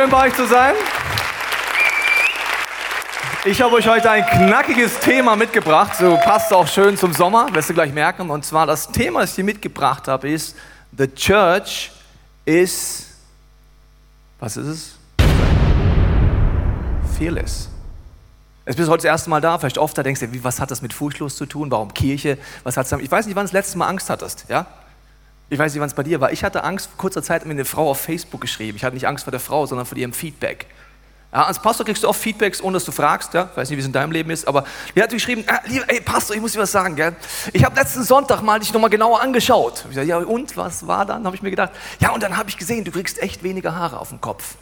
Schön bei euch zu sein. Ich habe euch heute ein knackiges Thema mitgebracht. So passt auch schön zum Sommer, wirst du gleich merken. Und zwar das Thema, das ich dir mitgebracht habe, ist The Church is. Was ist es? Fearless. Jetzt bist du heute das erste Mal da, vielleicht oft da denkst du, was hat das mit furchtlos zu tun? Warum Kirche? Was hat's damit? Ich weiß nicht, wann du das letzte Mal Angst hattest, ja? Ich weiß nicht, wann es bei dir war. Ich hatte Angst, vor kurzer Zeit mir eine Frau auf Facebook geschrieben. Ich hatte nicht Angst vor der Frau, sondern vor ihrem Feedback. Ja, als Pastor kriegst du oft Feedbacks, ohne dass du fragst. Ja? Ich weiß nicht, wie es in deinem Leben ist, aber die hat geschrieben, ah, lieber, ey Pastor, ich muss dir was sagen. Gell? Ich habe letzten Sonntag mal dich nochmal genauer angeschaut. Ich sage, ja und, was war dann? Habe ich mir gedacht. Ja, und dann habe ich gesehen, du kriegst echt weniger Haare auf dem Kopf.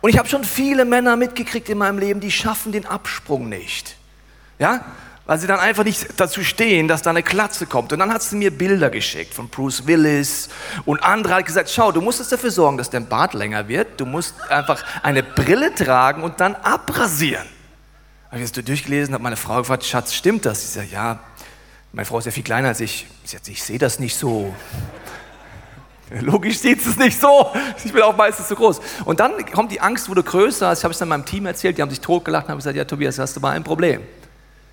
Und ich habe schon viele Männer mitgekriegt in meinem Leben, die schaffen den Absprung nicht. Ja? Weil sie dann einfach nicht dazu stehen, dass da eine Klatze kommt. Und dann hat sie mir Bilder geschickt von Bruce Willis und andere hat gesagt, schau, du musst jetzt dafür sorgen, dass dein Bart länger wird. Du musst einfach eine Brille tragen und dann abrasieren. Habe ich das durchgelesen, habe meine Frau gefragt, Schatz, stimmt das? Sie sagt, ja, meine Frau ist ja viel kleiner als ich. Sie sagt, ich sehe das nicht so. Logisch sieht es nicht so. Ich bin auch meistens zu groß. Und dann kommt die Angst, wurde größer. Ich habe es dann meinem Team erzählt, die haben sich totgelacht und haben gesagt, ja Tobias, hast du mal ein Problem.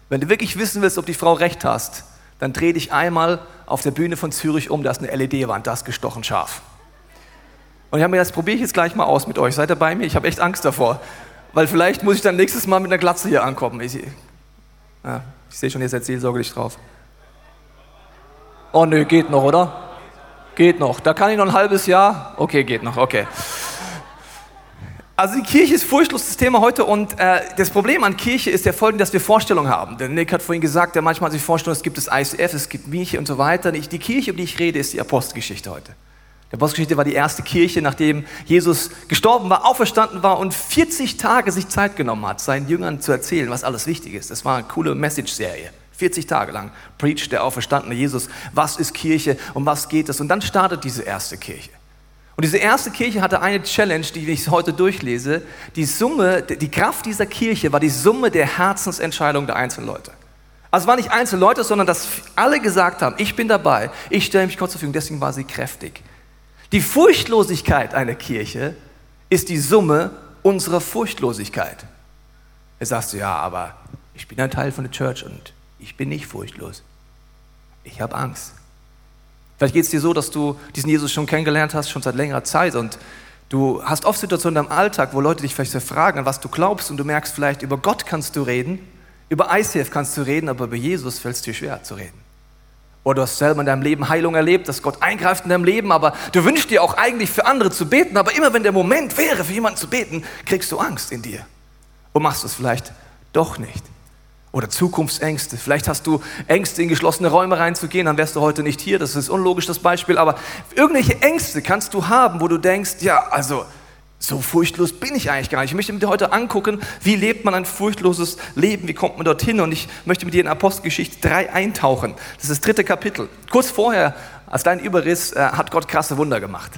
Wenn du wirklich wissen willst, ob die Frau recht hast, dann dreh dich einmal auf der Bühne von Zürich um, da ist eine LED-Wand, das ist gestochen scharf. Und ich habe mir das probiere ich jetzt gleich mal aus mit euch. Seid ihr bei mir? Ich habe echt Angst davor. Weil vielleicht muss ich dann nächstes Mal mit einer Glatze hier ankommen. Ich, ja, ich sehe schon, ihr seid seelsorglich drauf. Oh nö, geht noch, oder? Geht noch. Da kann ich noch ein halbes Jahr. Okay, geht noch, okay. Also die Kirche ist furchtloses Thema heute und äh, das Problem an Kirche ist ja folgende, dass wir Vorstellungen haben. Der Nick hat vorhin gesagt, der manchmal sich vorstellt, es gibt das ICF, es gibt Miche und so weiter. Die Kirche, um die ich rede, ist die Apostelgeschichte heute. Die Apostelgeschichte war die erste Kirche, nachdem Jesus gestorben war, auferstanden war und 40 Tage sich Zeit genommen hat, seinen Jüngern zu erzählen, was alles wichtig ist. Das war eine coole Message-Serie. 40 Tage lang preacht der auferstandene Jesus, was ist Kirche, um was geht es. Und dann startet diese erste Kirche. Und diese erste Kirche hatte eine Challenge, die ich heute durchlese. Die Summe, die Kraft dieser Kirche war die Summe der Herzensentscheidungen der einzelnen Leute. Also es waren nicht einzelne Leute, sondern dass alle gesagt haben, ich bin dabei, ich stelle mich Gott zur Verfügung, deswegen war sie kräftig. Die Furchtlosigkeit einer Kirche ist die Summe unserer Furchtlosigkeit. Jetzt sagst du, ja, aber ich bin ein Teil von der Church und ich bin nicht furchtlos. Ich habe Angst. Vielleicht geht es dir so, dass du diesen Jesus schon kennengelernt hast, schon seit längerer Zeit und du hast oft Situationen im Alltag, wo Leute dich vielleicht fragen, was du glaubst und du merkst vielleicht, über Gott kannst du reden, über ICF kannst du reden, aber über Jesus fällt es dir schwer zu reden. Oder du hast selber in deinem Leben Heilung erlebt, dass Gott eingreift in deinem Leben, aber du wünschst dir auch eigentlich für andere zu beten, aber immer wenn der Moment wäre, für jemanden zu beten, kriegst du Angst in dir und machst es vielleicht doch nicht. Oder Zukunftsängste. Vielleicht hast du Ängste, in geschlossene Räume reinzugehen, dann wärst du heute nicht hier. Das ist unlogisch, das Beispiel. Aber irgendwelche Ängste kannst du haben, wo du denkst, ja, also so furchtlos bin ich eigentlich gar nicht. Ich möchte mit dir heute angucken, wie lebt man ein furchtloses Leben, wie kommt man dorthin. Und ich möchte mit dir in Apostelgeschichte 3 eintauchen. Das ist das dritte Kapitel. Kurz vorher, als dein Überriss, äh, hat Gott krasse Wunder gemacht.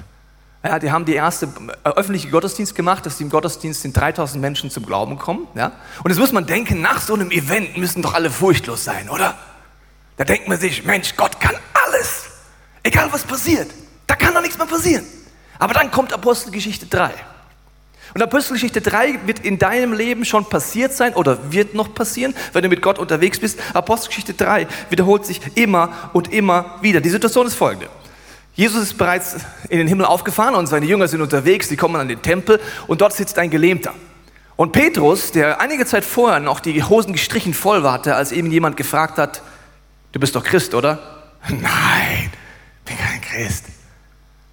Ja, die haben die erste äh, öffentliche Gottesdienst gemacht, dass im Gottesdienst sind 3000 Menschen zum Glauben kommen. Ja? Und jetzt muss man denken, nach so einem Event müssen doch alle furchtlos sein, oder? Da denkt man sich, Mensch, Gott kann alles. Egal was passiert. Da kann doch nichts mehr passieren. Aber dann kommt Apostelgeschichte 3. Und Apostelgeschichte 3 wird in deinem Leben schon passiert sein oder wird noch passieren, wenn du mit Gott unterwegs bist. Apostelgeschichte 3 wiederholt sich immer und immer wieder. Die Situation ist folgende. Jesus ist bereits in den Himmel aufgefahren und seine Jünger sind unterwegs, die kommen an den Tempel und dort sitzt ein Gelähmter. Und Petrus, der einige Zeit vorher noch die Hosen gestrichen voll hatte, als eben jemand gefragt hat, du bist doch Christ, oder? Nein, bin kein Christ.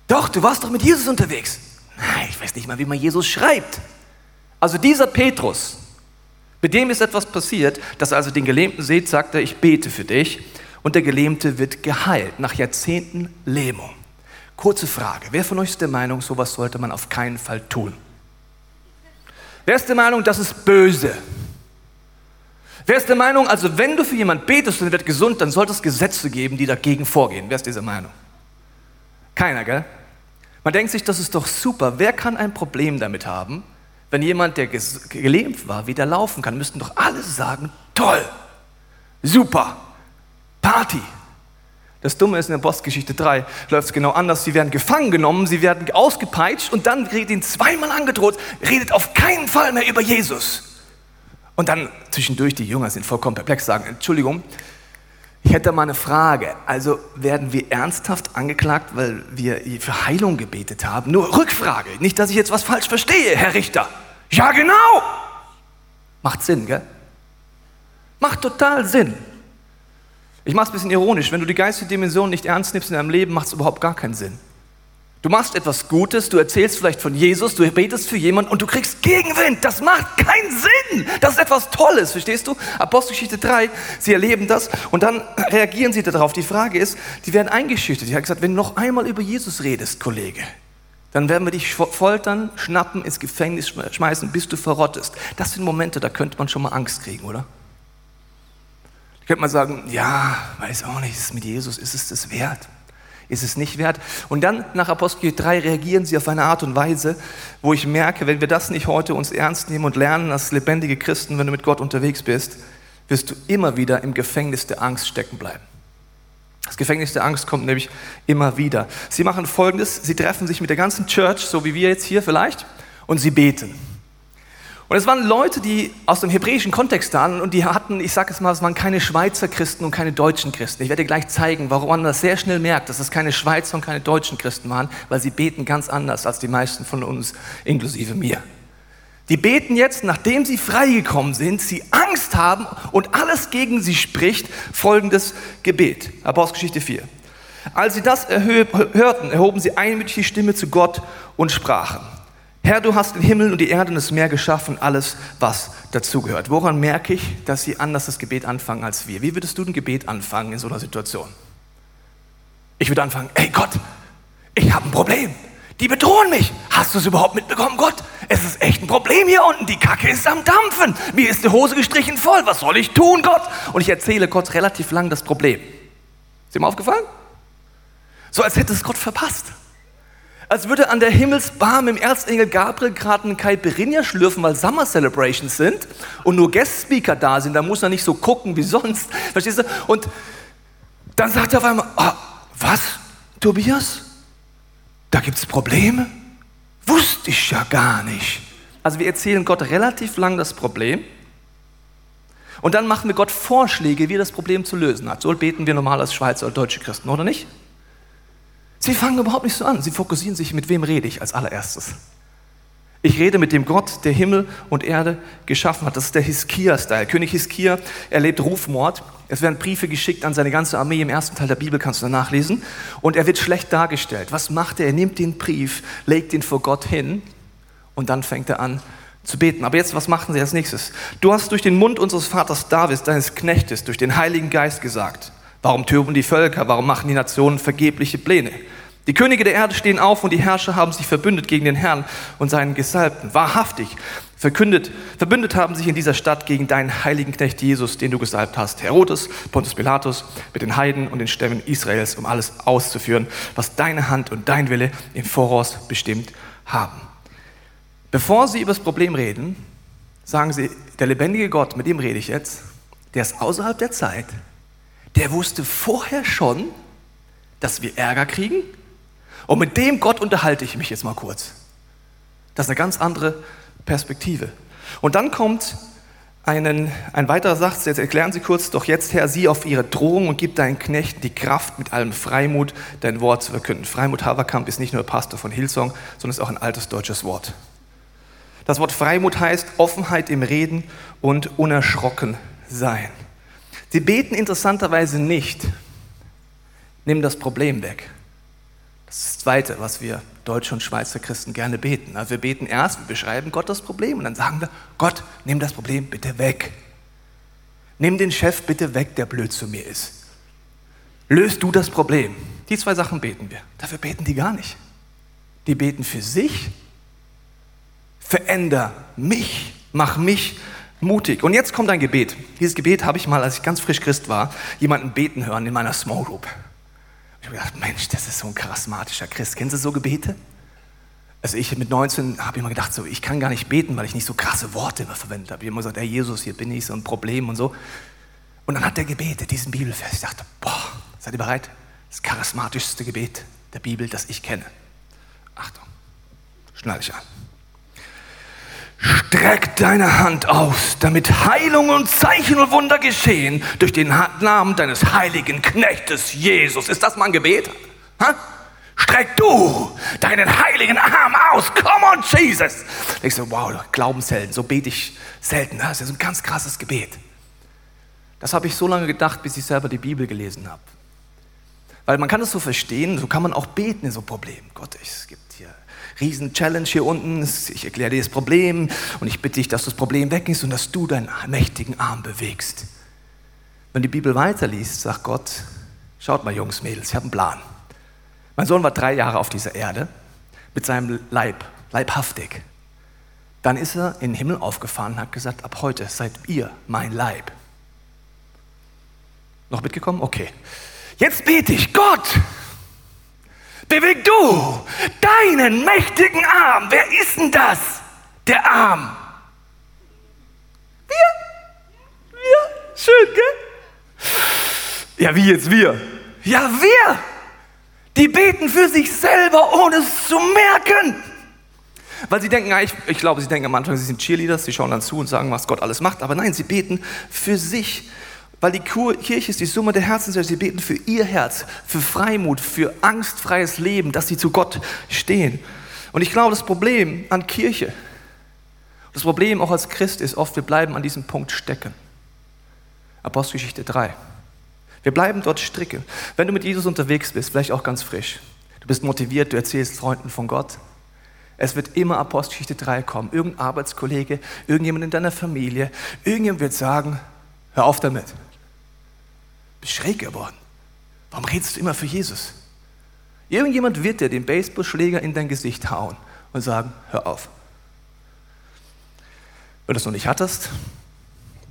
Doch, du warst doch mit Jesus unterwegs. Nein, ich weiß nicht mal, wie man Jesus schreibt. Also dieser Petrus, mit dem ist etwas passiert, dass er also den Gelähmten sieht, sagt er, ich bete für dich und der Gelähmte wird geheilt nach Jahrzehnten Lähmung. Kurze Frage, wer von euch ist der Meinung, sowas sollte man auf keinen Fall tun? Wer ist der Meinung, das ist böse? Wer ist der Meinung, also wenn du für jemanden betest und er wird gesund, dann sollte es Gesetze geben, die dagegen vorgehen? Wer ist dieser Meinung? Keiner, gell? Man denkt sich, das ist doch super. Wer kann ein Problem damit haben, wenn jemand, der gelähmt war, wieder laufen kann? Müssten doch alle sagen, toll, super. Party. Das Dumme ist, in der Postgeschichte 3 läuft es genau anders. Sie werden gefangen genommen, sie werden ausgepeitscht und dann wird ihnen zweimal angedroht, redet auf keinen Fall mehr über Jesus. Und dann zwischendurch, die Jünger sind vollkommen perplex, sagen, Entschuldigung, ich hätte mal eine Frage. Also werden wir ernsthaft angeklagt, weil wir für Heilung gebetet haben? Nur Rückfrage, nicht, dass ich jetzt was falsch verstehe, Herr Richter. Ja, genau. Macht Sinn, gell? Macht total Sinn. Ich mache es ein bisschen ironisch. Wenn du die geistige Dimension nicht ernst nimmst in deinem Leben, macht es überhaupt gar keinen Sinn. Du machst etwas Gutes, du erzählst vielleicht von Jesus, du betest für jemanden und du kriegst Gegenwind. Das macht keinen Sinn. Das ist etwas Tolles, verstehst du? Apostelgeschichte 3, sie erleben das und dann reagieren sie darauf. Die Frage ist, die werden eingeschüchtert. Die haben gesagt, wenn du noch einmal über Jesus redest, Kollege, dann werden wir dich foltern, schnappen, ins Gefängnis schmeißen, bis du verrottest. Das sind Momente, da könnte man schon mal Angst kriegen, oder? Könnte man sagen, ja, weiß auch nicht, ist mit Jesus, ist es das wert? ist es nicht wert. Und dann nach Apostel 3 reagieren sie auf eine Art und Weise, wo ich merke, wenn wir das nicht heute uns ernst nehmen und lernen als lebendige Christen, wenn du mit Gott unterwegs bist, wirst du immer wieder im Gefängnis der Angst stecken bleiben. Das Gefängnis der Angst kommt nämlich immer wieder. Sie machen Folgendes, sie treffen sich mit der ganzen Church, so wie wir jetzt hier vielleicht, und sie beten. Und es waren Leute, die aus dem hebräischen Kontext waren und die hatten, ich sage es mal, es waren keine Schweizer Christen und keine deutschen Christen. Ich werde gleich zeigen, warum man das sehr schnell merkt, dass es keine Schweizer und keine deutschen Christen waren, weil sie beten ganz anders als die meisten von uns, inklusive mir. Die beten jetzt, nachdem sie freigekommen sind, sie Angst haben und alles gegen sie spricht, folgendes Gebet. Apostelgeschichte 4. Als sie das hörten, erhoben sie einmütig die Stimme zu Gott und sprachen. Herr, du hast den Himmel und die Erde und das Meer geschaffen, alles, was dazugehört. Woran merke ich, dass sie anders das Gebet anfangen als wir? Wie würdest du ein Gebet anfangen in so einer Situation? Ich würde anfangen, ey Gott, ich habe ein Problem. Die bedrohen mich. Hast du es überhaupt mitbekommen, Gott? Es ist echt ein Problem hier unten. Die Kacke ist am Dampfen. Mir ist die Hose gestrichen voll. Was soll ich tun, Gott? Und ich erzähle Gott relativ lang das Problem. Ist dir mal aufgefallen? So als hätte es Gott verpasst als würde an der Himmelsbarm im Erzengel Gabriel gerade einen Caipirinha schlürfen, weil Summer Celebrations sind und nur Guest-Speaker da sind. Da muss er nicht so gucken wie sonst. Verstehst du? Und dann sagt er auf einmal, oh, was, Tobias? Da gibt es Probleme? Wusste ich ja gar nicht. Also wir erzählen Gott relativ lang das Problem und dann machen wir Gott Vorschläge, wie er das Problem zu lösen hat. So beten wir normal als Schweizer oder deutsche Christen, oder nicht? Sie fangen überhaupt nicht so an. Sie fokussieren sich, mit wem rede ich als allererstes. Ich rede mit dem Gott, der Himmel und Erde geschaffen hat. Das ist der Hiskia-Style. König Hiskia erlebt Rufmord. Es werden Briefe geschickt an seine ganze Armee. Im ersten Teil der Bibel kannst du nachlesen. Und er wird schlecht dargestellt. Was macht er? Er nimmt den Brief, legt ihn vor Gott hin und dann fängt er an zu beten. Aber jetzt, was machen sie als nächstes? Du hast durch den Mund unseres Vaters Davids, deines Knechtes, durch den Heiligen Geist gesagt, Warum türben die Völker? Warum machen die Nationen vergebliche Pläne? Die Könige der Erde stehen auf und die Herrscher haben sich verbündet gegen den Herrn und seinen Gesalbten. Wahrhaftig verkündet, verbündet haben sich in dieser Stadt gegen deinen heiligen Knecht Jesus, den du gesalbt hast, Herodes, Pontus Pilatus, mit den Heiden und den Stämmen Israels, um alles auszuführen, was deine Hand und dein Wille im Voraus bestimmt haben. Bevor sie über das Problem reden, sagen sie, der lebendige Gott, mit dem rede ich jetzt, der ist außerhalb der Zeit, der wusste vorher schon, dass wir Ärger kriegen. Und mit dem Gott unterhalte ich mich jetzt mal kurz. Das ist eine ganz andere Perspektive. Und dann kommt einen, ein weiterer Satz, jetzt erklären Sie kurz, doch jetzt Herr, sieh auf ihre Drohung und gib deinen Knechten die Kraft, mit allem Freimut dein Wort zu verkünden. Freimut Haverkamp ist nicht nur Pastor von Hillsong, sondern ist auch ein altes deutsches Wort. Das Wort Freimut heißt Offenheit im Reden und unerschrocken sein. Sie beten interessanterweise nicht, nimm das Problem weg. Das ist das Zweite, was wir deutsche und Schweizer Christen gerne beten. Also wir beten erst, wir beschreiben Gott das Problem und dann sagen wir, Gott, nimm das Problem bitte weg. Nimm den Chef bitte weg, der blöd zu mir ist. Löst du das Problem. Die zwei Sachen beten wir. Dafür beten die gar nicht. Die beten für sich. Veränder mich, mach mich mutig. Und jetzt kommt ein Gebet. Dieses Gebet habe ich mal, als ich ganz frisch Christ war, jemanden beten hören in meiner Small Group. Ich habe gedacht, Mensch, das ist so ein charismatischer Christ. Kennen Sie so Gebete? Also ich mit 19 habe immer gedacht, so, ich kann gar nicht beten, weil ich nicht so krasse Worte immer verwendet habe. Ich habe immer gesagt, Herr Jesus, hier bin ich, so ein Problem und so. Und dann hat der gebetet, diesen Bibelvers. Ich dachte, boah, seid ihr bereit? Das charismatischste Gebet der Bibel, das ich kenne. Achtung, schnall dich an. Streck deine Hand aus, damit Heilung und Zeichen und Wunder geschehen durch den Namen deines heiligen Knechtes Jesus. Ist das mal ein Gebet? Ha? Streck du deinen heiligen Arm aus. Come on, Jesus. Ich so, wow, Glaubenshelden, so bete ich selten. Das ist ein ganz krasses Gebet. Das habe ich so lange gedacht, bis ich selber die Bibel gelesen habe. Weil man kann es so verstehen, so kann man auch beten in so Problemen. Gott, es gibt hier riesen Challenge hier unten. Ich erkläre dir das Problem und ich bitte dich, dass du das Problem weggehst und dass du deinen mächtigen Arm bewegst. Wenn die Bibel weiterliest, sagt Gott, schaut mal Jungs, Mädels, ich habe einen Plan. Mein Sohn war drei Jahre auf dieser Erde mit seinem Leib, leibhaftig. Dann ist er in den Himmel aufgefahren und hat gesagt, ab heute seid ihr mein Leib. Noch mitgekommen? Okay. Jetzt bete ich, Gott, beweg du deinen mächtigen Arm. Wer ist denn das? Der Arm. Wir? Wir? Schön, gell? Ja, wie jetzt wir? Ja, wir. Die beten für sich selber, ohne es zu merken. Weil sie denken, ich, ich glaube, sie denken am Anfang, sie sind Cheerleaders, sie schauen dann zu und sagen, was Gott alles macht. Aber nein, sie beten für sich. Weil die Kirche ist die Summe der Herzen. Sie beten für ihr Herz, für Freimut, für angstfreies Leben, dass sie zu Gott stehen. Und ich glaube, das Problem an Kirche, das Problem auch als Christ ist oft, wir bleiben an diesem Punkt stecken. Apostelgeschichte 3. Wir bleiben dort stricken. Wenn du mit Jesus unterwegs bist, vielleicht auch ganz frisch, du bist motiviert, du erzählst Freunden von Gott, es wird immer Apostelgeschichte 3 kommen. Irgendein Arbeitskollege, irgendjemand in deiner Familie, irgendjemand wird sagen, hör auf damit bist schräg geworden. Warum redest du immer für Jesus? Irgendjemand wird dir den Baseballschläger in dein Gesicht hauen und sagen, hör auf. Wenn du es noch nicht hattest,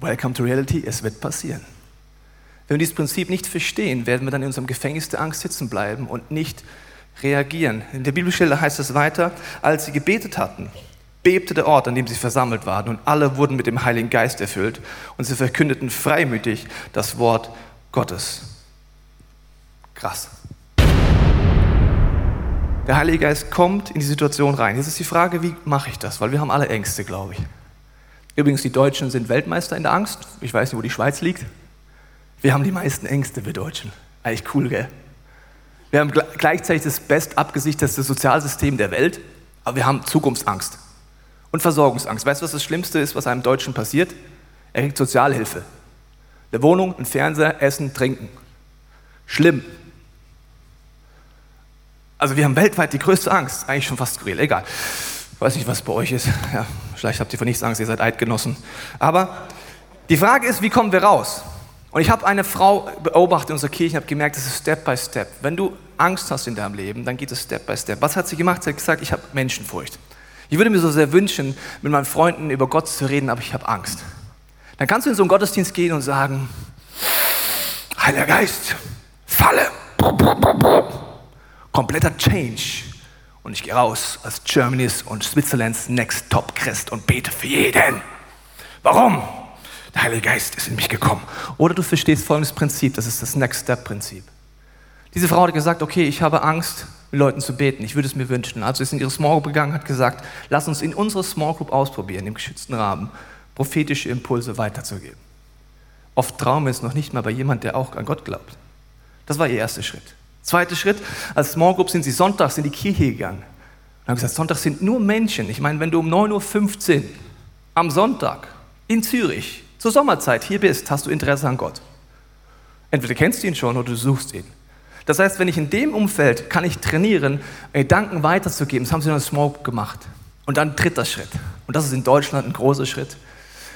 welcome to reality, es wird passieren. Wenn wir dieses Prinzip nicht verstehen, werden wir dann in unserem Gefängnis der Angst sitzen bleiben und nicht reagieren. In der Bibelstelle heißt es weiter, als sie gebetet hatten, bebte der Ort, an dem sie versammelt waren, und alle wurden mit dem Heiligen Geist erfüllt, und sie verkündeten freimütig das Wort Gottes. Krass. Der Heilige Geist kommt in die Situation rein. Jetzt ist die Frage, wie mache ich das? Weil wir haben alle Ängste, glaube ich. Übrigens, die Deutschen sind Weltmeister in der Angst. Ich weiß nicht, wo die Schweiz liegt. Wir haben die meisten Ängste, wir Deutschen. Eigentlich cool, gell? Wir haben gleichzeitig das best abgesichertste Sozialsystem der Welt, aber wir haben Zukunftsangst und Versorgungsangst. Weißt du, was das Schlimmste ist, was einem Deutschen passiert? Er kriegt Sozialhilfe. Eine Wohnung, ein Fernseher, Essen, Trinken. Schlimm. Also wir haben weltweit die größte Angst. Eigentlich schon fast skurril. Egal. Weiß nicht, was bei euch ist. Ja, vielleicht habt ihr von nichts Angst, ihr seid Eidgenossen. Aber die Frage ist, wie kommen wir raus? Und ich habe eine Frau beobachtet in unserer Kirche und habe gemerkt, das ist Step by Step. Wenn du Angst hast in deinem Leben, dann geht es Step by Step. Was hat sie gemacht? Sie hat gesagt, ich habe Menschenfurcht. Ich würde mir so sehr wünschen, mit meinen Freunden über Gott zu reden, aber ich habe Angst. Dann kannst du in so einen Gottesdienst gehen und sagen, Heiliger Geist, falle. Kompletter Change. Und ich gehe raus als Germany's und Switzerlands Next Top Christ und bete für jeden. Warum? Der Heilige Geist ist in mich gekommen. Oder du verstehst folgendes Prinzip, das ist das Next Step Prinzip. Diese Frau hat gesagt, okay, ich habe Angst, mit Leuten zu beten. Ich würde es mir wünschen. Also ist in ihre Small Group gegangen, hat gesagt, lass uns in unserer Small Group ausprobieren, im geschützten Rahmen prophetische Impulse weiterzugeben. Oft trauen wir es noch nicht mal bei jemandem, der auch an Gott glaubt. Das war ihr erster Schritt. Zweiter Schritt, als Small Group sind sie sonntags in die Kirche gegangen. Und haben gesagt, Sonntag sind nur Menschen. Ich meine, wenn du um 9.15 Uhr am Sonntag in Zürich zur Sommerzeit hier bist, hast du Interesse an Gott. Entweder kennst du ihn schon oder du suchst ihn. Das heißt, wenn ich in dem Umfeld kann ich trainieren, Gedanken weiterzugeben. Das haben sie in der Small Group gemacht. Und dann dritter Schritt. Und das ist in Deutschland ein großer Schritt.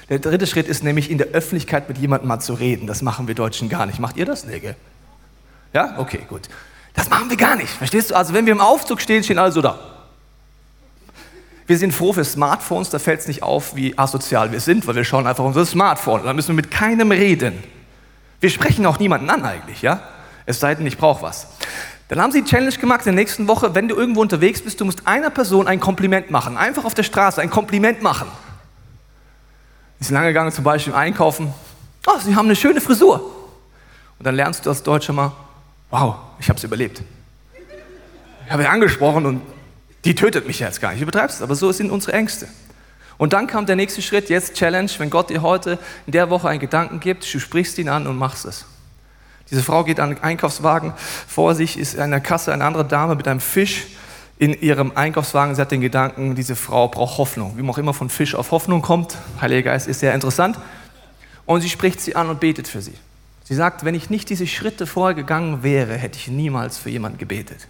Der dritte Schritt ist nämlich, in der Öffentlichkeit mit jemandem mal zu reden. Das machen wir Deutschen gar nicht. Macht ihr das? Nee, gell? Ja? Okay, gut. Das machen wir gar nicht. Verstehst du? Also, wenn wir im Aufzug stehen, stehen alle so da. Wir sind froh für Smartphones, da fällt es nicht auf, wie asozial wir sind, weil wir schauen einfach unser Smartphone. Da müssen wir mit keinem reden. Wir sprechen auch niemanden an eigentlich, ja? Es sei denn, ich brauche was. Dann haben sie die Challenge gemacht in der nächsten Woche, wenn du irgendwo unterwegs bist, du musst einer Person ein Kompliment machen. Einfach auf der Straße ein Kompliment machen. Die sind lange gegangen, zum Beispiel einkaufen. Oh, Sie haben eine schöne Frisur. Und dann lernst du als Deutscher mal, wow, ich habe es überlebt. Ich habe ihr angesprochen und die tötet mich jetzt gar nicht. Ich übertreibe es, aber so sind unsere Ängste. Und dann kam der nächste Schritt, jetzt Challenge, wenn Gott dir heute in der Woche einen Gedanken gibt, du sprichst ihn an und machst es. Diese Frau geht an den Einkaufswagen, vor sich ist an der Kasse eine andere Dame mit einem Fisch in ihrem Einkaufswagen. Sie hat den Gedanken, diese Frau braucht Hoffnung. Wie man auch immer von Fisch auf Hoffnung kommt, Heiliger Geist ist sehr interessant. Und sie spricht sie an und betet für sie. Sie sagt, wenn ich nicht diese Schritte vorher gegangen wäre, hätte ich niemals für jemanden gebetet.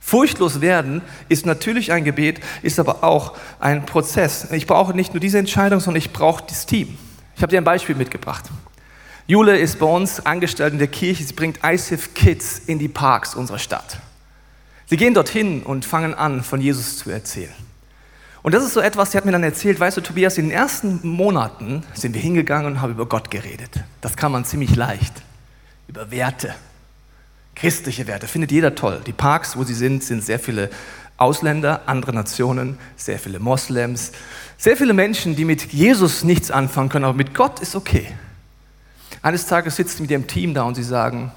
Furchtlos werden ist natürlich ein Gebet, ist aber auch ein Prozess. Ich brauche nicht nur diese Entscheidung, sondern ich brauche das Team. Ich habe dir ein Beispiel mitgebracht. Jule ist bei uns angestellt in der Kirche. Sie bringt ISIF Kids in die Parks unserer Stadt. Sie gehen dorthin und fangen an, von Jesus zu erzählen. Und das ist so etwas, sie hat mir dann erzählt, weißt du, Tobias, in den ersten Monaten sind wir hingegangen und haben über Gott geredet. Das kann man ziemlich leicht. Über Werte, Christliche Werte findet jeder toll. Die Parks, wo sie sind, sind sehr viele Ausländer, andere Nationen, sehr viele Moslems, sehr viele Menschen, die mit Jesus nichts anfangen können, aber mit Gott ist okay. Eines Tages sitzen sie mit ihrem Team da und sie sagen,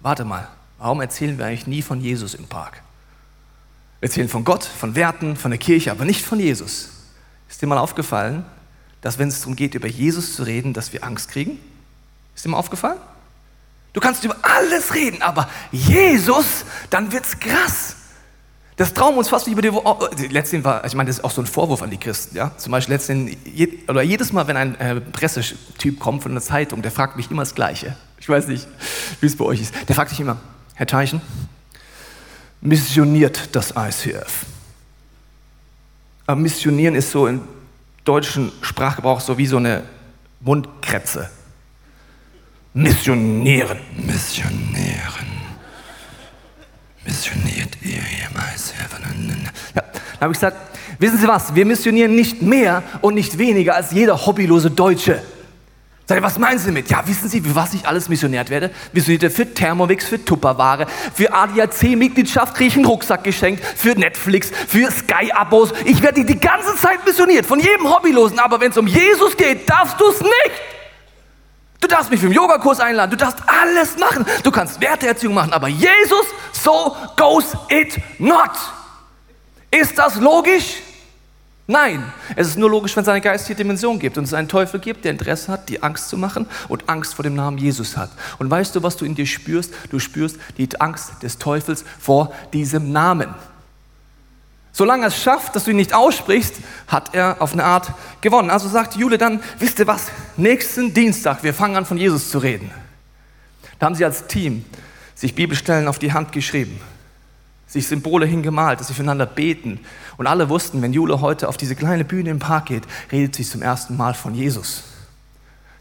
warte mal, warum erzählen wir eigentlich nie von Jesus im Park? Wir erzählen von Gott, von Werten, von der Kirche, aber nicht von Jesus. Ist dir mal aufgefallen, dass wenn es darum geht, über Jesus zu reden, dass wir Angst kriegen? Ist dir mal aufgefallen? Du kannst über alles reden, aber Jesus, dann wird's krass. Das trauen uns fast nicht über die. Oh, letztendlich war, ich meine, das ist auch so ein Vorwurf an die Christen, ja. Zum Beispiel letztendlich, oder jedes Mal, wenn ein äh, Pressetyp kommt von einer Zeitung, der fragt mich immer das Gleiche. Ich weiß nicht, wie es bei euch ist. Der fragt sich immer, Herr Teichen, missioniert das ICF? Aber missionieren ist so im deutschen Sprachgebrauch so wie so eine Mundkretze. Missionieren. Missionieren. Missioniert ihr jemals? Ja, da habe ich gesagt, wissen Sie was, wir missionieren nicht mehr und nicht weniger als jeder hobbylose Deutsche. Sag ich, was meinen Sie damit? Ja, wissen Sie, für was ich alles missioniert werde? Missioniert für Thermomix, für Tupperware, für ADAC-Mitgliedschaft kriege ich einen Rucksack geschenkt, für Netflix, für Sky-Abos. Ich werde die ganze Zeit missioniert, von jedem Hobbylosen. Aber wenn es um Jesus geht, darfst du es nicht. Du darfst mich für den Yogakurs einladen, du darfst alles machen. Du kannst Werteerziehung machen, aber Jesus, so goes it not. Ist das logisch? Nein, es ist nur logisch, wenn es eine geistige Dimension gibt und es einen Teufel gibt, der Interesse hat, die Angst zu machen und Angst vor dem Namen Jesus hat. Und weißt du, was du in dir spürst? Du spürst die Angst des Teufels vor diesem Namen. Solange er es schafft, dass du ihn nicht aussprichst, hat er auf eine Art gewonnen. Also sagt Jule dann, wisst ihr was, nächsten Dienstag, wir fangen an von Jesus zu reden. Da haben sie als Team sich Bibelstellen auf die Hand geschrieben, sich Symbole hingemalt, dass sie füreinander beten. Und alle wussten, wenn Jule heute auf diese kleine Bühne im Park geht, redet sie zum ersten Mal von Jesus.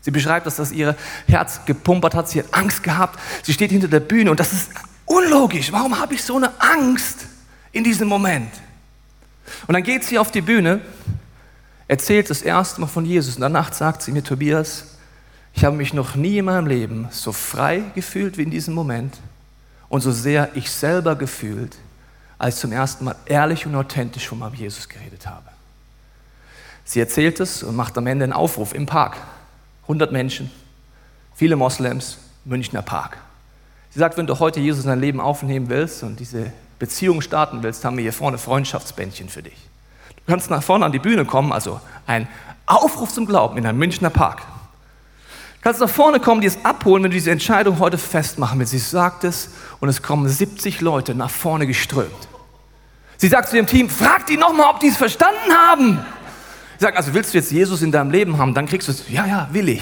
Sie beschreibt, dass das ihr Herz gepumpert hat, sie hat Angst gehabt, sie steht hinter der Bühne und das ist unlogisch. Warum habe ich so eine Angst in diesem Moment? Und dann geht sie auf die Bühne, erzählt das erste Mal von Jesus und danach sagt sie mir, Tobias, ich habe mich noch nie in meinem Leben so frei gefühlt wie in diesem Moment und so sehr ich selber gefühlt, als zum ersten Mal ehrlich und authentisch von meinem Jesus geredet habe. Sie erzählt es und macht am Ende einen Aufruf im Park. 100 Menschen, viele Moslems, Münchner Park. Sie sagt, wenn du heute Jesus in dein Leben aufnehmen willst und diese Beziehung starten willst, haben wir hier vorne Freundschaftsbändchen für dich. Du kannst nach vorne an die Bühne kommen, also ein Aufruf zum Glauben in einem Münchner Park. Kannst nach vorne kommen, die es abholen, wenn du diese Entscheidung heute festmachen willst. Sie sagt es und es kommen 70 Leute nach vorne geströmt. Sie sagt zu dem Team, frag die nochmal, ob die es verstanden haben. Sie sagt, also willst du jetzt Jesus in deinem Leben haben, dann kriegst du es, ja, ja, will ich.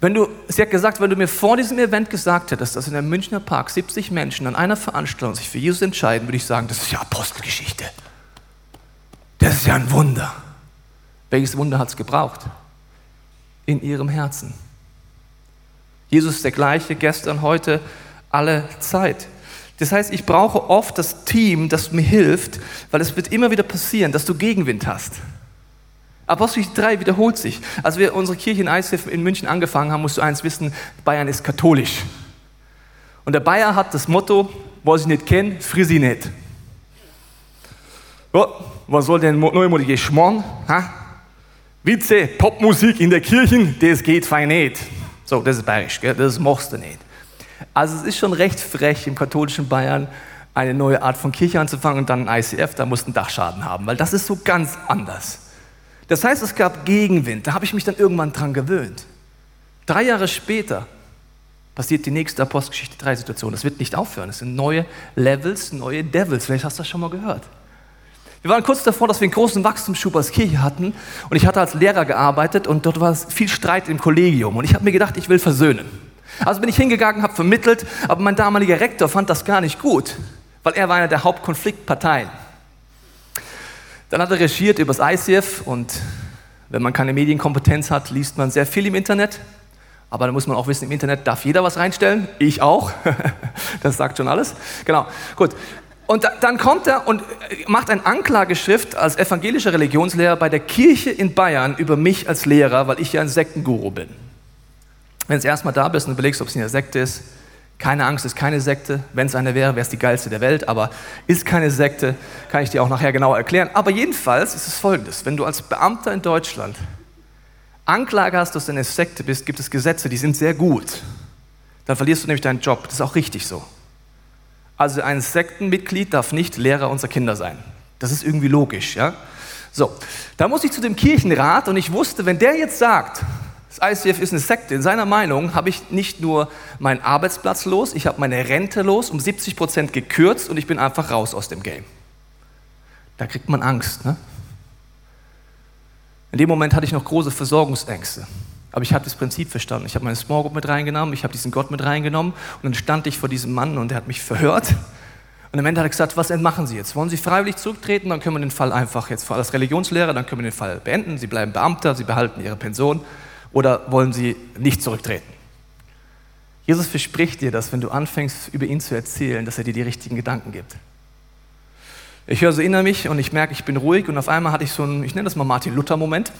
Wenn du, sie hat gesagt, wenn du mir vor diesem Event gesagt hättest, dass in einem Münchner Park 70 Menschen an einer Veranstaltung sich für Jesus entscheiden, würde ich sagen, das ist ja Apostelgeschichte. Das ist ja ein Wunder. Welches Wunder hat es gebraucht? In ihrem Herzen. Jesus ist der gleiche gestern, heute, alle Zeit. Das heißt, ich brauche oft das Team, das mir hilft, weil es wird immer wieder passieren, dass du Gegenwind hast. Apostelgeschichte 3 wiederholt sich. Als wir unsere Kirche in Eishef in München angefangen haben, musst du eins wissen, Bayern ist katholisch. Und der Bayer hat das Motto, was ich nicht kenne, friss ich nicht. Oh, was soll denn neumodige Schmarrn? Ha? Witze, Popmusik in der Kirche, das geht fein nicht. So, das ist bayerisch, gell? das machst du nicht. Also es ist schon recht frech im katholischen Bayern eine neue Art von Kirche anzufangen und dann ein ICF, da mussten Dachschaden haben, weil das ist so ganz anders. Das heißt, es gab Gegenwind, da habe ich mich dann irgendwann dran gewöhnt. Drei Jahre später passiert die nächste Apostelgeschichte 3 Situation. Das wird nicht aufhören. Es sind neue Levels, neue Devils. Vielleicht hast du das schon mal gehört. Wir waren kurz davor, dass wir einen großen Wachstumsschub als Kirche hatten und ich hatte als Lehrer gearbeitet und dort war viel Streit im Kollegium und ich habe mir gedacht, ich will versöhnen. Also bin ich hingegangen, habe vermittelt, aber mein damaliger Rektor fand das gar nicht gut, weil er war einer der Hauptkonfliktparteien. Dann hat er regiert über das ICF und wenn man keine Medienkompetenz hat, liest man sehr viel im Internet. Aber da muss man auch wissen, im Internet darf jeder was reinstellen. Ich auch. das sagt schon alles. Genau. Gut. Und dann kommt er und macht eine Anklageschrift als evangelischer Religionslehrer bei der Kirche in Bayern über mich als Lehrer, weil ich ja ein Sektenguru bin. Wenn du erstmal da bist und überlegst, ob es eine Sekte ist, keine Angst, es ist keine Sekte. Wenn es eine wäre, wäre es die geilste der Welt, aber ist keine Sekte, kann ich dir auch nachher genauer erklären. Aber jedenfalls ist es folgendes: Wenn du als Beamter in Deutschland Anklage hast, dass du eine Sekte bist, gibt es Gesetze, die sind sehr gut. Dann verlierst du nämlich deinen Job. Das ist auch richtig so. Also ein Sektenmitglied darf nicht Lehrer unserer Kinder sein. Das ist irgendwie logisch, ja? So, da muss ich zu dem Kirchenrat und ich wusste, wenn der jetzt sagt, das ICF ist eine Sekte, in seiner Meinung habe ich nicht nur meinen Arbeitsplatz los, ich habe meine Rente los, um 70 Prozent gekürzt und ich bin einfach raus aus dem Game. Da kriegt man Angst, ne? In dem Moment hatte ich noch große Versorgungsängste. Aber ich habe das Prinzip verstanden. Ich habe meine Small Group mit reingenommen, ich habe diesen Gott mit reingenommen und dann stand ich vor diesem Mann und er hat mich verhört. Und am Ende hat er gesagt, was machen Sie jetzt? Wollen Sie freiwillig zurücktreten? Dann können wir den Fall einfach jetzt als Religionslehrer, dann können wir den Fall beenden. Sie bleiben Beamter, Sie behalten Ihre Pension. Oder wollen Sie nicht zurücktreten? Jesus verspricht dir, dass wenn du anfängst, über ihn zu erzählen, dass er dir die richtigen Gedanken gibt. Ich höre so inner mich und ich merke, ich bin ruhig und auf einmal hatte ich so einen, ich nenne das mal Martin Luther-Moment.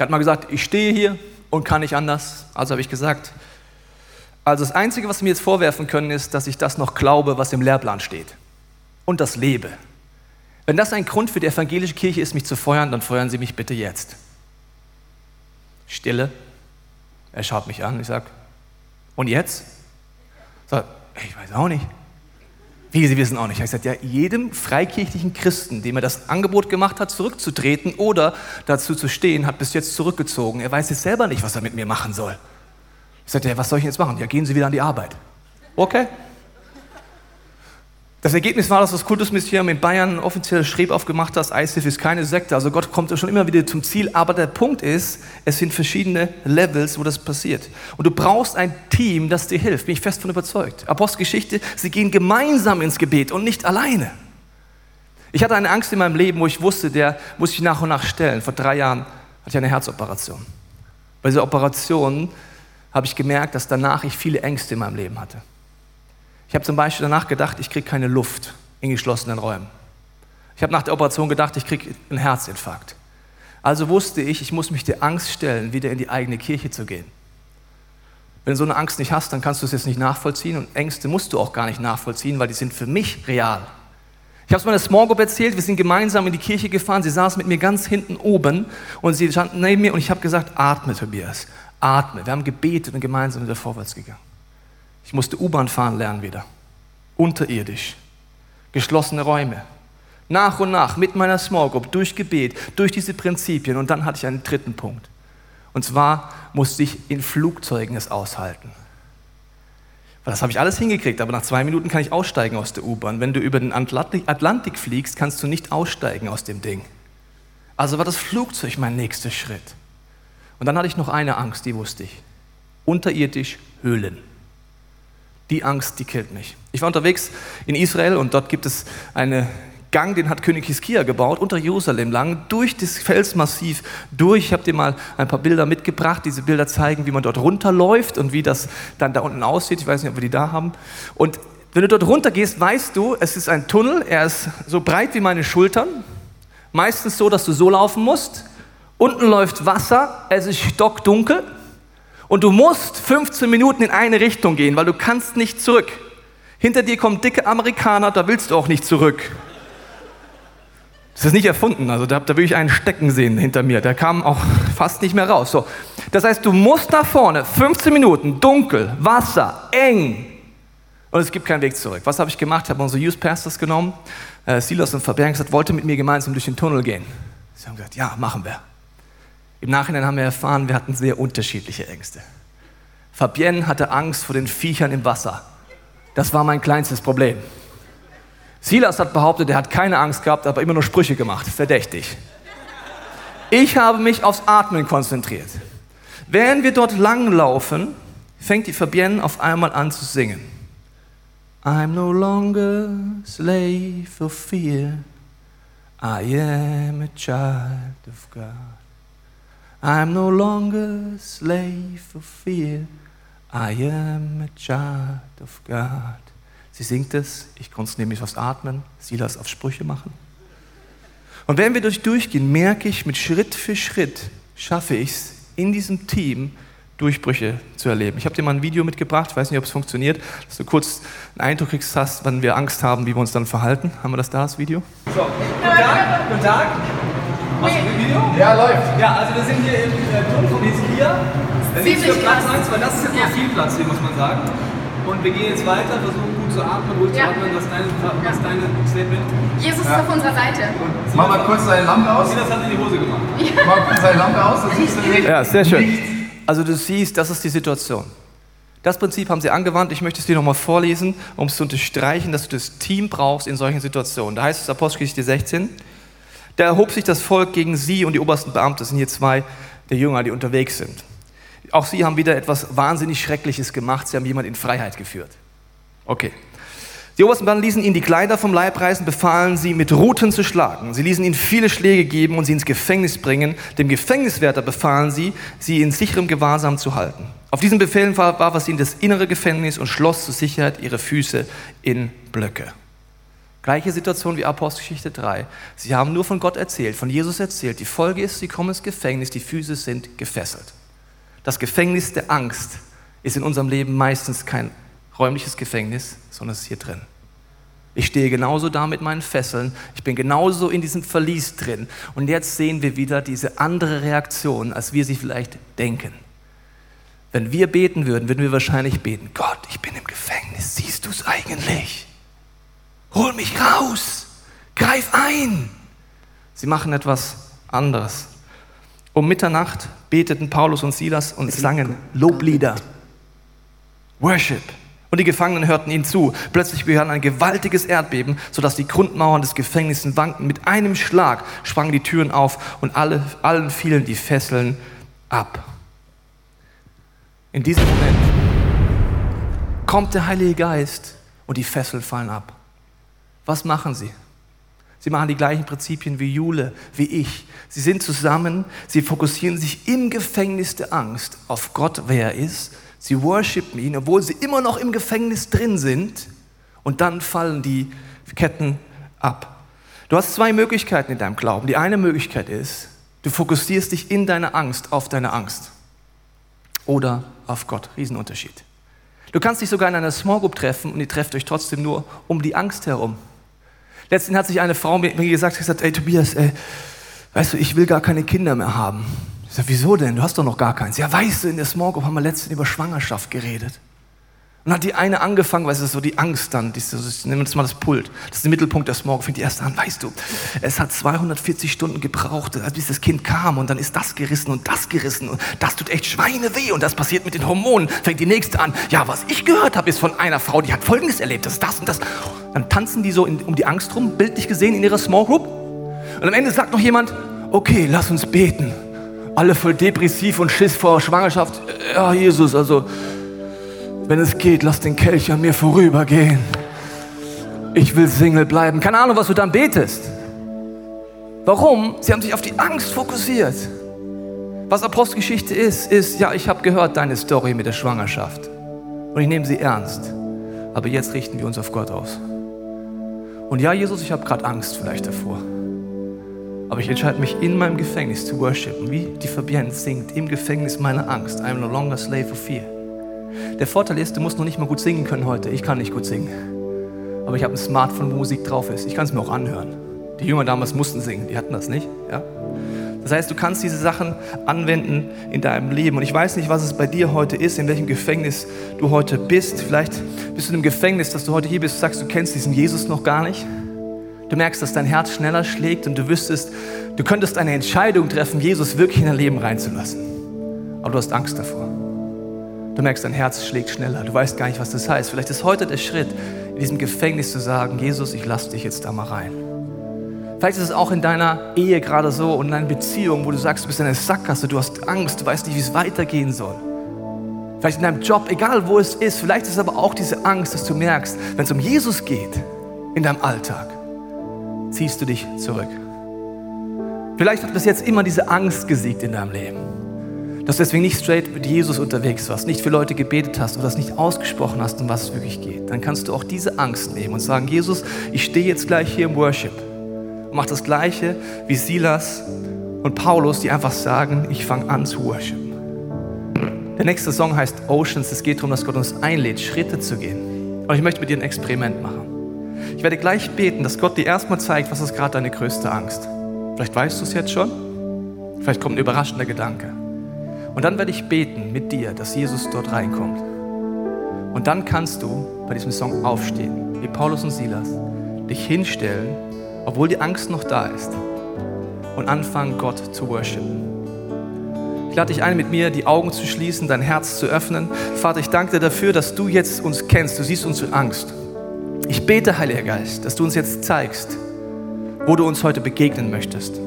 Er hat mal gesagt, ich stehe hier und kann nicht anders. Also habe ich gesagt, also das Einzige, was Sie mir jetzt vorwerfen können, ist, dass ich das noch glaube, was im Lehrplan steht. Und das lebe. Wenn das ein Grund für die evangelische Kirche ist, mich zu feuern, dann feuern Sie mich bitte jetzt. Stille. Er schaut mich an. Ich sage, und jetzt? Sag, ich weiß auch nicht. Wie, Sie wissen auch nicht. Ich sagte, ja, jedem freikirchlichen Christen, dem er das Angebot gemacht hat, zurückzutreten oder dazu zu stehen, hat bis jetzt zurückgezogen. Er weiß jetzt selber nicht, was er mit mir machen soll. Ich sagte, ja, was soll ich jetzt machen? Ja, gehen Sie wieder an die Arbeit. Okay. Das Ergebnis war, dass das Kultusministerium in Bayern offiziell Schrieb aufgemacht hat, ICF ist keine Sekte. Also Gott kommt schon immer wieder zum Ziel. Aber der Punkt ist, es sind verschiedene Levels, wo das passiert. Und du brauchst ein Team, das dir hilft. Bin ich fest von überzeugt. Apostelgeschichte, sie gehen gemeinsam ins Gebet und nicht alleine. Ich hatte eine Angst in meinem Leben, wo ich wusste, der muss ich nach und nach stellen. Vor drei Jahren hatte ich eine Herzoperation. Bei dieser Operation habe ich gemerkt, dass danach ich viele Ängste in meinem Leben hatte. Ich habe zum Beispiel danach gedacht, ich kriege keine Luft in geschlossenen Räumen. Ich habe nach der Operation gedacht, ich kriege einen Herzinfarkt. Also wusste ich, ich muss mich der Angst stellen, wieder in die eigene Kirche zu gehen. Wenn du so eine Angst nicht hast, dann kannst du es jetzt nicht nachvollziehen und Ängste musst du auch gar nicht nachvollziehen, weil die sind für mich real. Ich habe es meiner Small Group erzählt, wir sind gemeinsam in die Kirche gefahren, sie saß mit mir ganz hinten oben und sie standen neben mir und ich habe gesagt, atme Tobias, atme. Wir haben gebetet und gemeinsam wieder vorwärts gegangen. Ich musste U-Bahn fahren lernen wieder. Unterirdisch. Geschlossene Räume. Nach und nach mit meiner Small Group, durch Gebet, durch diese Prinzipien. Und dann hatte ich einen dritten Punkt. Und zwar musste ich in Flugzeugen es aushalten. Weil das habe ich alles hingekriegt, aber nach zwei Minuten kann ich aussteigen aus der U-Bahn. Wenn du über den Atlantik, Atlantik fliegst, kannst du nicht aussteigen aus dem Ding. Also war das Flugzeug mein nächster Schritt. Und dann hatte ich noch eine Angst, die wusste ich. Unterirdisch Höhlen. Die Angst, die killt mich. Ich war unterwegs in Israel und dort gibt es einen Gang, den hat König Hiskia gebaut, unter Jerusalem lang, durch das Felsmassiv durch. Ich habe dir mal ein paar Bilder mitgebracht. Diese Bilder zeigen, wie man dort runterläuft und wie das dann da unten aussieht. Ich weiß nicht, ob wir die da haben. Und wenn du dort runtergehst, weißt du, es ist ein Tunnel. Er ist so breit wie meine Schultern. Meistens so, dass du so laufen musst. Unten läuft Wasser. Es ist stockdunkel. Und du musst 15 Minuten in eine Richtung gehen, weil du kannst nicht zurück. Hinter dir kommen dicke Amerikaner, da willst du auch nicht zurück. Das ist nicht erfunden, also da, da will ich einen stecken sehen hinter mir. Der kam auch fast nicht mehr raus. So. Das heißt, du musst nach vorne, 15 Minuten, dunkel, Wasser, eng. Und es gibt keinen Weg zurück. Was habe ich gemacht? Ich habe unsere Youth Pastors genommen, äh, Silas und Fabian gesagt, wollte mit mir gemeinsam durch den Tunnel gehen. Sie haben gesagt, ja, machen wir. Im Nachhinein haben wir erfahren, wir hatten sehr unterschiedliche Ängste. Fabienne hatte Angst vor den Viechern im Wasser. Das war mein kleinstes Problem. Silas hat behauptet, er hat keine Angst gehabt, aber immer nur Sprüche gemacht. Verdächtig. Ich habe mich aufs Atmen konzentriert. Während wir dort langlaufen, fängt die Fabienne auf einmal an zu singen. I'm no longer slave of fear. I am a child of God. I'm no longer slave of fear. I am a child of God. Sie singt es, ich konzentriere mich aufs Atmen, Silas auf Sprüche machen. Und wenn wir durch durchgehen, merke ich, mit Schritt für Schritt schaffe ich es, in diesem Team Durchbrüche zu erleben. Ich habe dir mal ein Video mitgebracht, ich weiß nicht, ob es funktioniert, dass du kurz einen Eindruck kriegst, hast, wann wir Angst haben, wie wir uns dann verhalten. Haben wir das da, das Video? So, guten Tag, guten Tag. Machst du ein Video? Ja, läuft. Ja, also wir sind hier im äh, Turm, wir sind hier. Dann liegt hier Platz 1, weil das ist jetzt ja. noch viel Platz hier, muss man sagen. Und wir gehen jetzt weiter, versuchen gut zu atmen, ruhig ja. zu atmen. Was ist deine, was ist deine Statement? Jesus ja. ist auf unserer Seite. Mach mal kurz deine Lampe aus. Das hat in die Hose gemacht. Ja. Mach mal kurz deine Lampe aus, dann siehst du nicht. Ja, sehr schön. Also du siehst, das ist die Situation. Das Prinzip haben sie angewandt. Ich möchte es dir nochmal vorlesen, um es zu unterstreichen, dass du das Team brauchst in solchen Situationen. Da heißt es Apostelgeschichte 16. Da erhob sich das Volk gegen sie und die obersten Beamten. Das sind hier zwei der Jünger, die unterwegs sind. Auch sie haben wieder etwas wahnsinnig Schreckliches gemacht. Sie haben jemanden in Freiheit geführt. Okay. Die obersten Beamten ließen ihn die Kleider vom Leib reißen, befahlen sie, mit Ruten zu schlagen. Sie ließen ihn viele Schläge geben und sie ins Gefängnis bringen. Dem Gefängniswärter befahlen sie, sie in sicherem Gewahrsam zu halten. Auf diesen Befehlen warf er sie in das innere Gefängnis und schloss zur Sicherheit ihre Füße in Blöcke. Gleiche Situation wie Apostelgeschichte 3. Sie haben nur von Gott erzählt, von Jesus erzählt. Die Folge ist, sie kommen ins Gefängnis, die Füße sind gefesselt. Das Gefängnis der Angst ist in unserem Leben meistens kein räumliches Gefängnis, sondern es ist hier drin. Ich stehe genauso da mit meinen Fesseln, ich bin genauso in diesem Verlies drin. Und jetzt sehen wir wieder diese andere Reaktion, als wir sie vielleicht denken. Wenn wir beten würden, würden wir wahrscheinlich beten, Gott, ich bin im Gefängnis, siehst du es eigentlich? Hol mich raus, greif ein. Sie machen etwas anderes. Um Mitternacht beteten Paulus und Silas und sangen Loblieder, Worship. Und die Gefangenen hörten ihnen zu. Plötzlich begann ein gewaltiges Erdbeben, sodass die Grundmauern des Gefängnisses wankten. Mit einem Schlag sprangen die Türen auf und alle, allen fielen die Fesseln ab. In diesem Moment kommt der Heilige Geist und die Fesseln fallen ab. Was machen sie? Sie machen die gleichen Prinzipien wie Jule, wie ich. Sie sind zusammen, sie fokussieren sich im Gefängnis der Angst auf Gott, wer er ist Sie worshipen ihn, obwohl sie immer noch im Gefängnis drin sind. Und dann fallen die Ketten ab. Du hast zwei Möglichkeiten in deinem Glauben. Die eine Möglichkeit ist, du fokussierst dich in deiner Angst auf deine Angst. Oder auf Gott. Riesenunterschied. Du kannst dich sogar in einer Small Group treffen und ihr trefft euch trotzdem nur um die Angst herum. Letztens hat sich eine Frau mir gesagt, gesagt ey Tobias, ey, weißt du, ich will gar keine Kinder mehr haben. Ich sage, wieso denn? Du hast doch noch gar keins. Ja, weißt du, in der Small Group haben wir letztens über Schwangerschaft geredet. Und hat die eine angefangen, weil es ist so die Angst dann, ich nehme jetzt mal das Pult, das ist der Mittelpunkt der Small Group, fängt die erste an, weißt du, es hat 240 Stunden gebraucht, bis das Kind kam und dann ist das gerissen und das gerissen und das tut echt Schweine weh und das passiert mit den Hormonen, fängt die nächste an. Ja, was ich gehört habe, ist von einer Frau, die hat Folgendes erlebt, das ist das und das. Dann tanzen die so in, um die Angst rum, bildlich gesehen in ihrer Small Group und am Ende sagt noch jemand, okay, lass uns beten alle voll depressiv und Schiss vor Schwangerschaft. Ja, Jesus, also, wenn es geht, lass den Kelch an mir vorübergehen. Ich will Single bleiben. Keine Ahnung, was du dann betest. Warum? Sie haben sich auf die Angst fokussiert. Was Apostelgeschichte ist, ist, ja, ich habe gehört deine Story mit der Schwangerschaft. Und ich nehme sie ernst. Aber jetzt richten wir uns auf Gott aus. Und ja, Jesus, ich habe gerade Angst vielleicht davor. Aber ich entscheide mich in meinem Gefängnis zu worshipen, wie die Fabienne singt, im Gefängnis meiner Angst. I'm no longer slave of fear. Der Vorteil ist, du musst noch nicht mal gut singen können heute. Ich kann nicht gut singen. Aber ich habe ein Smartphone, wo Musik drauf ist. Ich kann es mir auch anhören. Die Jünger damals mussten singen, die hatten das nicht. Ja? Das heißt, du kannst diese Sachen anwenden in deinem Leben. Und ich weiß nicht, was es bei dir heute ist, in welchem Gefängnis du heute bist. Vielleicht bist du in einem Gefängnis, dass du heute hier bist, und sagst, du kennst diesen Jesus noch gar nicht. Du merkst, dass dein Herz schneller schlägt und du wüsstest, du könntest eine Entscheidung treffen, Jesus wirklich in dein Leben reinzulassen. Aber du hast Angst davor. Du merkst, dein Herz schlägt schneller. Du weißt gar nicht, was das heißt. Vielleicht ist heute der Schritt, in diesem Gefängnis zu sagen, Jesus, ich lasse dich jetzt da mal rein. Vielleicht ist es auch in deiner Ehe gerade so und in deiner Beziehung, wo du sagst, du bist in einer Sackgasse, du hast Angst, du weißt nicht, wie es weitergehen soll. Vielleicht in deinem Job, egal wo es ist. Vielleicht ist es aber auch diese Angst, dass du merkst, wenn es um Jesus geht in deinem Alltag, ziehst du dich zurück. Vielleicht hat bis jetzt immer diese Angst gesiegt in deinem Leben. Dass du deswegen nicht straight mit Jesus unterwegs warst, nicht für Leute gebetet hast oder das nicht ausgesprochen hast, um was es wirklich geht. Dann kannst du auch diese Angst nehmen und sagen, Jesus, ich stehe jetzt gleich hier im Worship und mache das Gleiche wie Silas und Paulus, die einfach sagen, ich fange an zu worshipen. Der nächste Song heißt Oceans. Es geht darum, dass Gott uns einlädt, Schritte zu gehen. Und ich möchte mit dir ein Experiment machen. Ich werde gleich beten, dass Gott dir erstmal zeigt, was ist gerade deine größte Angst. Vielleicht weißt du es jetzt schon. Vielleicht kommt ein überraschender Gedanke. Und dann werde ich beten mit dir, dass Jesus dort reinkommt. Und dann kannst du bei diesem Song aufstehen, wie Paulus und Silas, dich hinstellen, obwohl die Angst noch da ist, und anfangen, Gott zu worshipen. Ich lade dich ein, mit mir die Augen zu schließen, dein Herz zu öffnen. Vater, ich danke dir dafür, dass du jetzt uns kennst. Du siehst uns mit Angst. Ich bete, Heiliger Geist, dass du uns jetzt zeigst, wo du uns heute begegnen möchtest.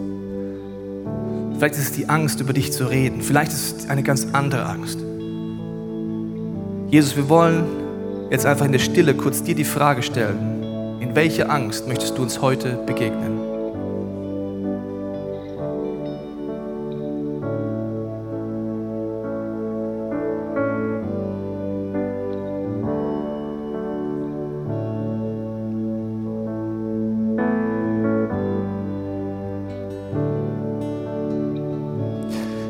Vielleicht ist es die Angst, über dich zu reden. Vielleicht ist es eine ganz andere Angst. Jesus, wir wollen jetzt einfach in der Stille kurz dir die Frage stellen, in welche Angst möchtest du uns heute begegnen?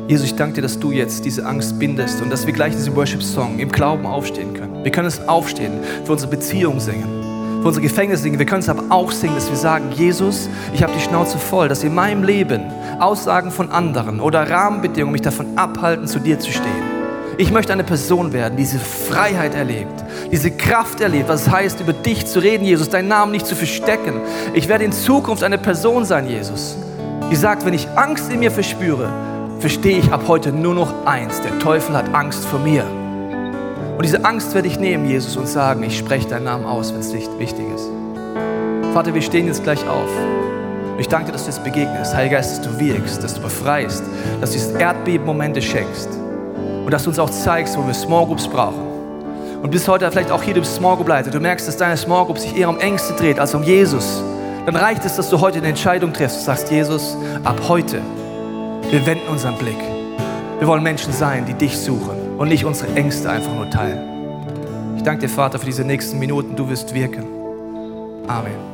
Jesus, ich danke dir, dass du jetzt diese Angst bindest und dass wir gleich in diesem Worship-Song im Glauben aufstehen können. Wir können es aufstehen, für unsere Beziehung singen, für unsere Gefängnis singen. Wir können es aber auch singen, dass wir sagen, Jesus, ich habe die Schnauze voll, dass in meinem Leben Aussagen von anderen oder Rahmenbedingungen mich davon abhalten, zu dir zu stehen. Ich möchte eine Person werden, die diese Freiheit erlebt, diese Kraft erlebt, was es heißt, über dich zu reden, Jesus, deinen Namen nicht zu verstecken. Ich werde in Zukunft eine Person sein, Jesus, die sagt, wenn ich Angst in mir verspüre, verstehe ich ab heute nur noch eins. Der Teufel hat Angst vor mir. Und diese Angst werde ich nehmen, Jesus, und sagen, ich spreche deinen Namen aus, wenn es nicht wichtig ist. Vater, wir stehen jetzt gleich auf. Ich danke dir, dass du jetzt begegnest. Heiliger Geist, dass du wirkst, dass du befreist, dass du dieses Erdbeben-Momente schenkst. Und dass du uns auch zeigst, wo wir Small Groups brauchen. Und bis heute vielleicht auch hier bist Small Group Leiter. Du merkst, dass deine Small Group sich eher um Ängste dreht als um Jesus. Dann reicht es, dass du heute eine Entscheidung triffst. Du sagst, Jesus, ab heute wir wenden unseren Blick. Wir wollen Menschen sein, die dich suchen und nicht unsere Ängste einfach nur teilen. Ich danke dir, Vater, für diese nächsten Minuten. Du wirst wirken. Amen.